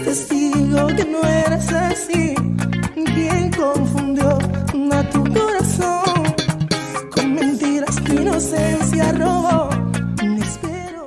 eres testigo que no eres así. ¿Quién confundió a tu corazón? Con mentiras tu inocencia robó.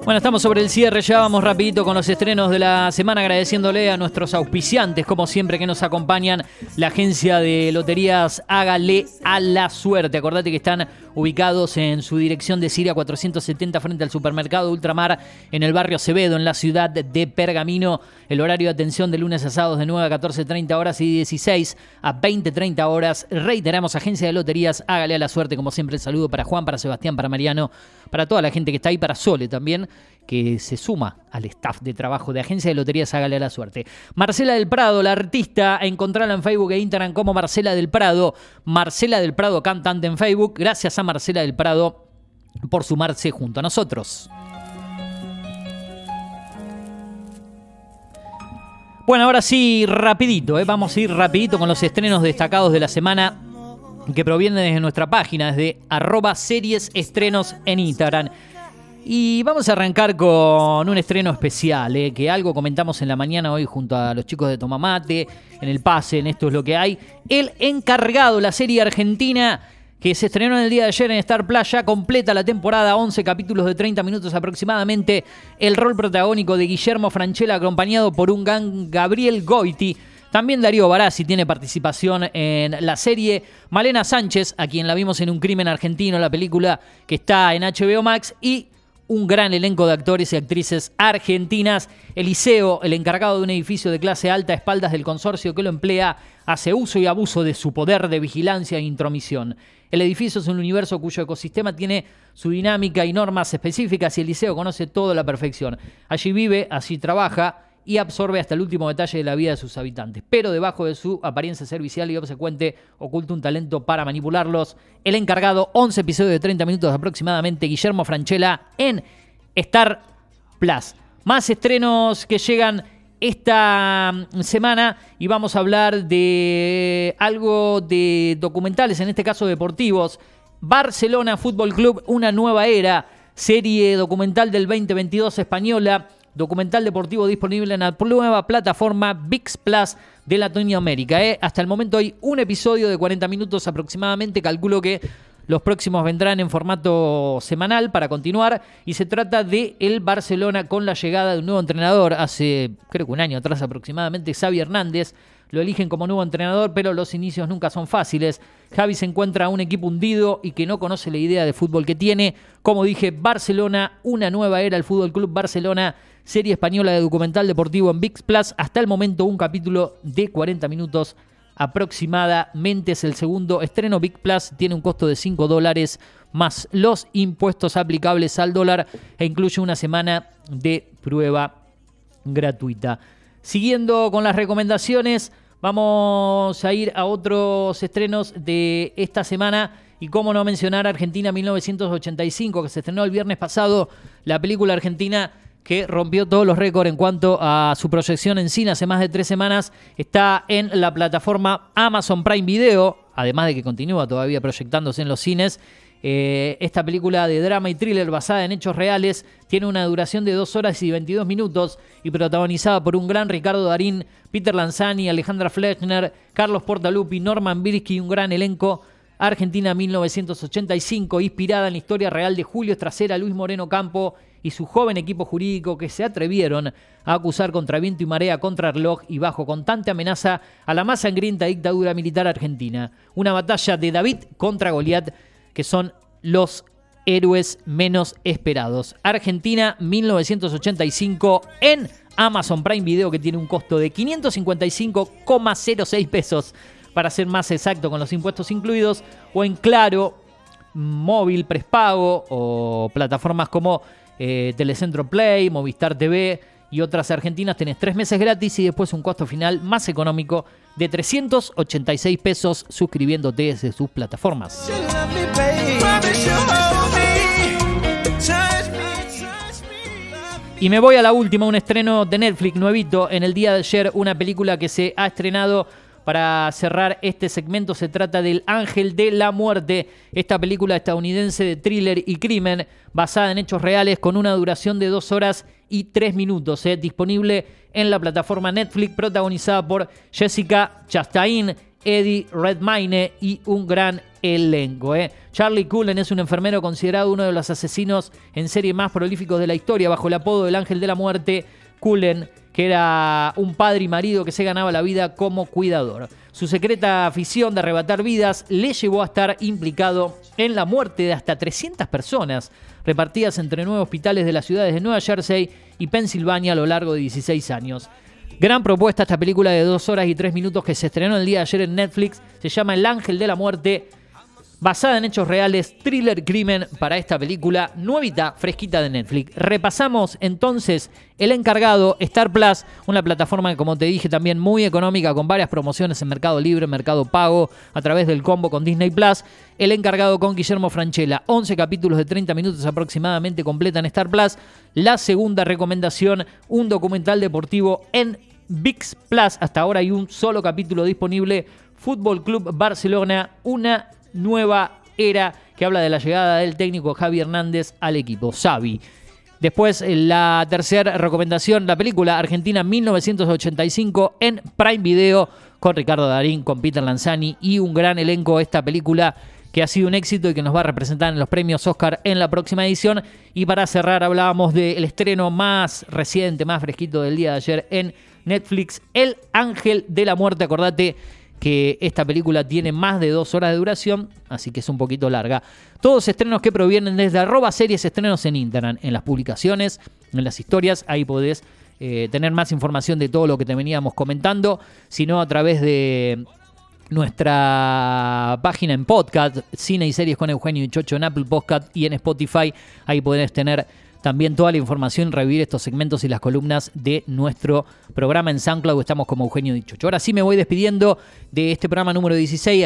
Bueno, estamos sobre el cierre, ya vamos rapidito con los estrenos de la semana, agradeciéndole a nuestros auspiciantes, como siempre, que nos acompañan, la agencia de loterías Hágale a la Suerte. Acordate que están ubicados en su dirección de Siria 470 frente al supermercado Ultramar en el barrio Acevedo, en la ciudad de Pergamino. El horario de atención de lunes a sábados de 9 a 14.30 horas y 16 a 20.30 horas. Reiteramos, agencia de loterías, hágale a la suerte, como siempre, el saludo para Juan, para Sebastián, para Mariano, para toda la gente que está ahí, para Sole también, que se suma al staff de trabajo de agencia de loterías, hágale a la suerte. Marcela del Prado, la artista, encontrarla en Facebook e Instagram como Marcela del Prado. Marcela del Prado, cantante en Facebook. Gracias a Marcela del Prado por sumarse junto a nosotros. Bueno, ahora sí, rapidito, ¿eh? vamos a ir rapidito con los estrenos destacados de la semana que provienen desde nuestra página, desde arroba series estrenos en Instagram. Y vamos a arrancar con un estreno especial, ¿eh? que algo comentamos en la mañana hoy junto a los chicos de Tomamate, en el pase, en esto es lo que hay. El encargado, la serie argentina que se estrenó en el día de ayer en Star Plus, ya completa la temporada, 11 capítulos de 30 minutos aproximadamente. El rol protagónico de Guillermo Franchella, acompañado por un gang Gabriel Goiti. También Darío Barassi tiene participación en la serie. Malena Sánchez, a quien la vimos en Un Crimen Argentino, la película que está en HBO Max. Y un gran elenco de actores y actrices argentinas. Eliseo, el encargado de un edificio de clase alta a espaldas del consorcio que lo emplea, hace uso y abuso de su poder de vigilancia e intromisión. El edificio es un universo cuyo ecosistema tiene su dinámica y normas específicas y Eliseo conoce todo a la perfección. Allí vive, allí trabaja y absorbe hasta el último detalle de la vida de sus habitantes. Pero debajo de su apariencia servicial y obsecuente oculta un talento para manipularlos. El encargado, 11 episodios de 30 minutos aproximadamente, Guillermo Franchella en Star Plus. Más estrenos que llegan esta mm, semana y vamos a hablar de algo de documentales, en este caso deportivos. Barcelona Fútbol Club, una nueva era, serie documental del 2022 española, documental deportivo disponible en la nueva plataforma VIX Plus de Latinoamérica. ¿eh? Hasta el momento hay un episodio de 40 minutos aproximadamente, calculo que los próximos vendrán en formato semanal para continuar y se trata de el Barcelona con la llegada de un nuevo entrenador hace creo que un año atrás aproximadamente, Xavi Hernández. Lo eligen como nuevo entrenador, pero los inicios nunca son fáciles. Javi se encuentra un equipo hundido y que no conoce la idea de fútbol que tiene. Como dije, Barcelona, una nueva era, el Fútbol Club Barcelona, serie española de documental deportivo en VIX Plus. Hasta el momento, un capítulo de 40 minutos aproximadamente es el segundo estreno. Big Plus tiene un costo de 5 dólares más los impuestos aplicables al dólar e incluye una semana de prueba gratuita. Siguiendo con las recomendaciones, vamos a ir a otros estrenos de esta semana. Y cómo no mencionar Argentina 1985, que se estrenó el viernes pasado, la película argentina que rompió todos los récords en cuanto a su proyección en cine hace más de tres semanas. Está en la plataforma Amazon Prime Video, además de que continúa todavía proyectándose en los cines. Eh, esta película de drama y thriller basada en hechos reales tiene una duración de 2 horas y 22 minutos y protagonizada por un gran Ricardo Darín, Peter Lanzani, Alejandra Flechner, Carlos Portalupi, Norman Birsky y un gran elenco. Argentina 1985, inspirada en la historia real de Julio Estracera, Luis Moreno Campo y su joven equipo jurídico que se atrevieron a acusar contra viento y marea, contra reloj y bajo constante amenaza a la más sangrienta dictadura militar argentina. Una batalla de David contra Goliat que son los héroes menos esperados. Argentina 1985 en Amazon Prime Video que tiene un costo de 555,06 pesos para ser más exacto con los impuestos incluidos o en Claro móvil prespago o plataformas como eh, Telecentro Play, Movistar TV y otras argentinas tenés tres meses gratis y después un costo final más económico de 386 pesos suscribiéndote desde sus plataformas. Y me voy a la última, un estreno de Netflix nuevito. En el día de ayer, una película que se ha estrenado para cerrar este segmento. Se trata del Ángel de la Muerte, esta película estadounidense de thriller y crimen basada en hechos reales con una duración de 2 horas y 3 minutos, eh, disponible en la plataforma Netflix, protagonizada por Jessica Chastain, Eddie Redmayne y un gran elenco. ¿eh? Charlie Cullen es un enfermero considerado uno de los asesinos en serie más prolíficos de la historia, bajo el apodo del Ángel de la Muerte. Cullen, que era un padre y marido que se ganaba la vida como cuidador. Su secreta afición de arrebatar vidas le llevó a estar implicado en la muerte de hasta 300 personas repartidas entre nueve hospitales de las ciudades de Nueva Jersey y Pensilvania a lo largo de 16 años. Gran propuesta esta película de 2 horas y 3 minutos que se estrenó el día de ayer en Netflix. Se llama El Ángel de la Muerte basada en hechos reales, thriller crimen para esta película nuevita, fresquita de Netflix. Repasamos entonces El Encargado, Star Plus, una plataforma que como te dije también muy económica con varias promociones en Mercado Libre, Mercado Pago, a través del combo con Disney Plus. El Encargado con Guillermo Franchella, 11 capítulos de 30 minutos aproximadamente completa en Star Plus. La segunda recomendación, un documental deportivo en VIX Plus. Hasta ahora hay un solo capítulo disponible. Fútbol Club Barcelona, una nueva era que habla de la llegada del técnico Javi Hernández al equipo, Xavi. Después, eh, la tercera recomendación, la película Argentina 1985 en Prime Video con Ricardo Darín, con Peter Lanzani y un gran elenco. Esta película que ha sido un éxito y que nos va a representar en los premios Oscar en la próxima edición. Y para cerrar, hablábamos del estreno más reciente, más fresquito del día de ayer en Netflix, El Ángel de la Muerte. Acordate que esta película tiene más de dos horas de duración, así que es un poquito larga. Todos estrenos que provienen desde arroba series estrenos en Instagram, en las publicaciones, en las historias, ahí podés eh, tener más información de todo lo que te veníamos comentando, sino a través de nuestra página en podcast, Cine y Series con Eugenio y Chocho en Apple Podcast y en Spotify, ahí podés tener también toda la información, revivir estos segmentos y las columnas de nuestro programa en SoundCloud. Estamos como Eugenio Dicho. Ahora sí me voy despidiendo de este programa número 16.